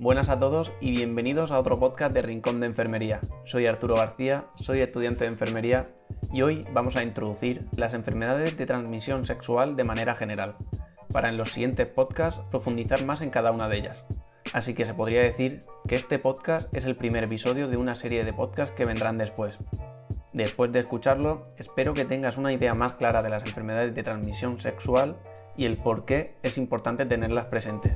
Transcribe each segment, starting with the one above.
Buenas a todos y bienvenidos a otro podcast de Rincón de Enfermería. Soy Arturo García, soy estudiante de enfermería y hoy vamos a introducir las enfermedades de transmisión sexual de manera general, para en los siguientes podcasts profundizar más en cada una de ellas. Así que se podría decir que este podcast es el primer episodio de una serie de podcasts que vendrán después. Después de escucharlo, espero que tengas una idea más clara de las enfermedades de transmisión sexual y el por qué es importante tenerlas presentes.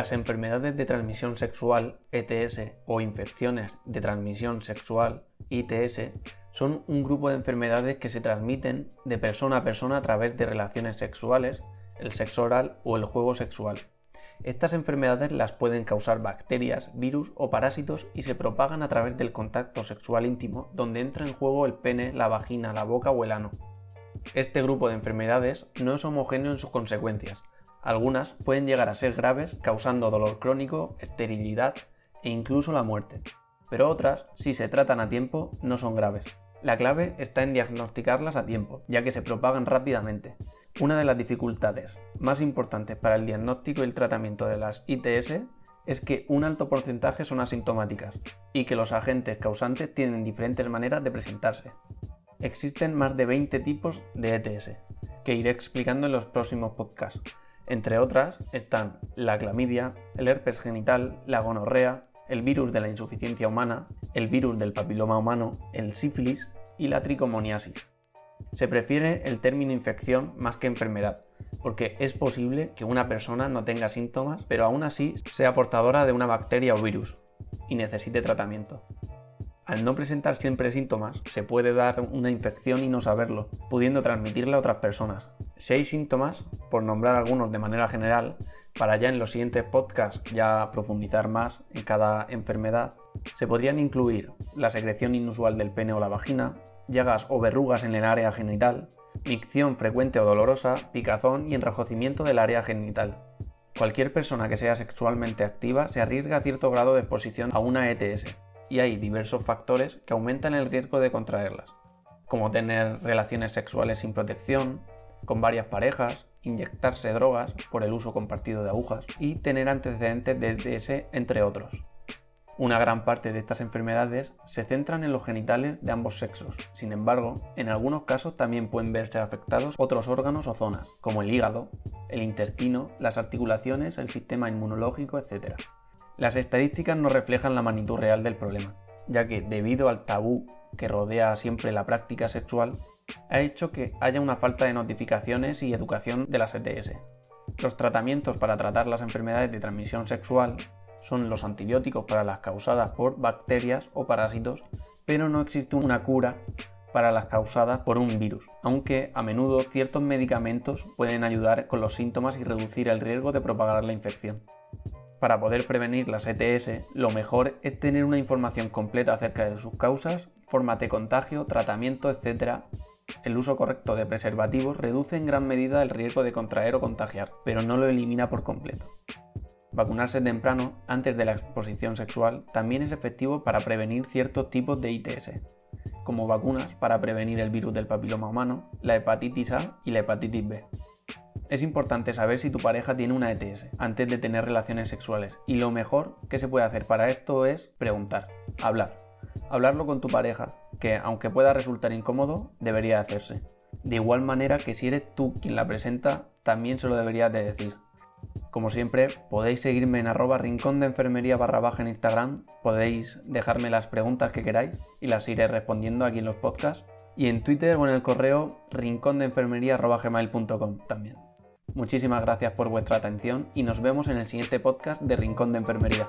Las enfermedades de transmisión sexual, ETS, o infecciones de transmisión sexual, ITS, son un grupo de enfermedades que se transmiten de persona a persona a través de relaciones sexuales, el sexo oral o el juego sexual. Estas enfermedades las pueden causar bacterias, virus o parásitos y se propagan a través del contacto sexual íntimo, donde entra en juego el pene, la vagina, la boca o el ano. Este grupo de enfermedades no es homogéneo en sus consecuencias, algunas pueden llegar a ser graves causando dolor crónico, esterilidad e incluso la muerte, pero otras, si se tratan a tiempo, no son graves. La clave está en diagnosticarlas a tiempo, ya que se propagan rápidamente. Una de las dificultades más importantes para el diagnóstico y el tratamiento de las ITS es que un alto porcentaje son asintomáticas y que los agentes causantes tienen diferentes maneras de presentarse. Existen más de 20 tipos de ETS, que iré explicando en los próximos podcasts, entre otras están la clamidia, el herpes genital, la gonorrea, el virus de la insuficiencia humana, el virus del papiloma humano, el sífilis y la tricomoniasis. Se prefiere el término infección más que enfermedad, porque es posible que una persona no tenga síntomas, pero aún así sea portadora de una bacteria o virus y necesite tratamiento. Al no presentar siempre síntomas, se puede dar una infección y no saberlo, pudiendo transmitirla a otras personas. Hay síntomas, por nombrar algunos de manera general, para ya en los siguientes podcasts ya profundizar más en cada enfermedad, se podrían incluir la secreción inusual del pene o la vagina, llagas o verrugas en el área genital, micción frecuente o dolorosa, picazón y enrojecimiento del área genital. Cualquier persona que sea sexualmente activa se arriesga a cierto grado de exposición a una ETS, y hay diversos factores que aumentan el riesgo de contraerlas, como tener relaciones sexuales sin protección, con varias parejas, inyectarse drogas por el uso compartido de agujas y tener antecedentes de ETS, entre otros. Una gran parte de estas enfermedades se centran en los genitales de ambos sexos, sin embargo, en algunos casos también pueden verse afectados otros órganos o zonas, como el hígado, el intestino, las articulaciones, el sistema inmunológico, etc. Las estadísticas no reflejan la magnitud real del problema, ya que debido al tabú que rodea siempre la práctica sexual, ha hecho que haya una falta de notificaciones y educación de las ETS. Los tratamientos para tratar las enfermedades de transmisión sexual son los antibióticos para las causadas por bacterias o parásitos, pero no existe una cura para las causadas por un virus, aunque a menudo ciertos medicamentos pueden ayudar con los síntomas y reducir el riesgo de propagar la infección. Para poder prevenir las ETS, lo mejor es tener una información completa acerca de sus causas, formas de contagio, tratamiento, etc. El uso correcto de preservativos reduce en gran medida el riesgo de contraer o contagiar, pero no lo elimina por completo. Vacunarse temprano, antes de la exposición sexual, también es efectivo para prevenir ciertos tipos de ITS, como vacunas para prevenir el virus del papiloma humano, la hepatitis A y la hepatitis B. Es importante saber si tu pareja tiene una ETS antes de tener relaciones sexuales y lo mejor que se puede hacer para esto es preguntar, hablar. Hablarlo con tu pareja, que aunque pueda resultar incómodo, debería hacerse. De igual manera que si eres tú quien la presenta, también se lo deberías de decir. Como siempre, podéis seguirme en arroba rincón de enfermería barra baja en Instagram, podéis dejarme las preguntas que queráis y las iré respondiendo aquí en los podcasts, y en Twitter o en el correo rincondeenfermería.gmail.com también. Muchísimas gracias por vuestra atención y nos vemos en el siguiente podcast de Rincón de Enfermería.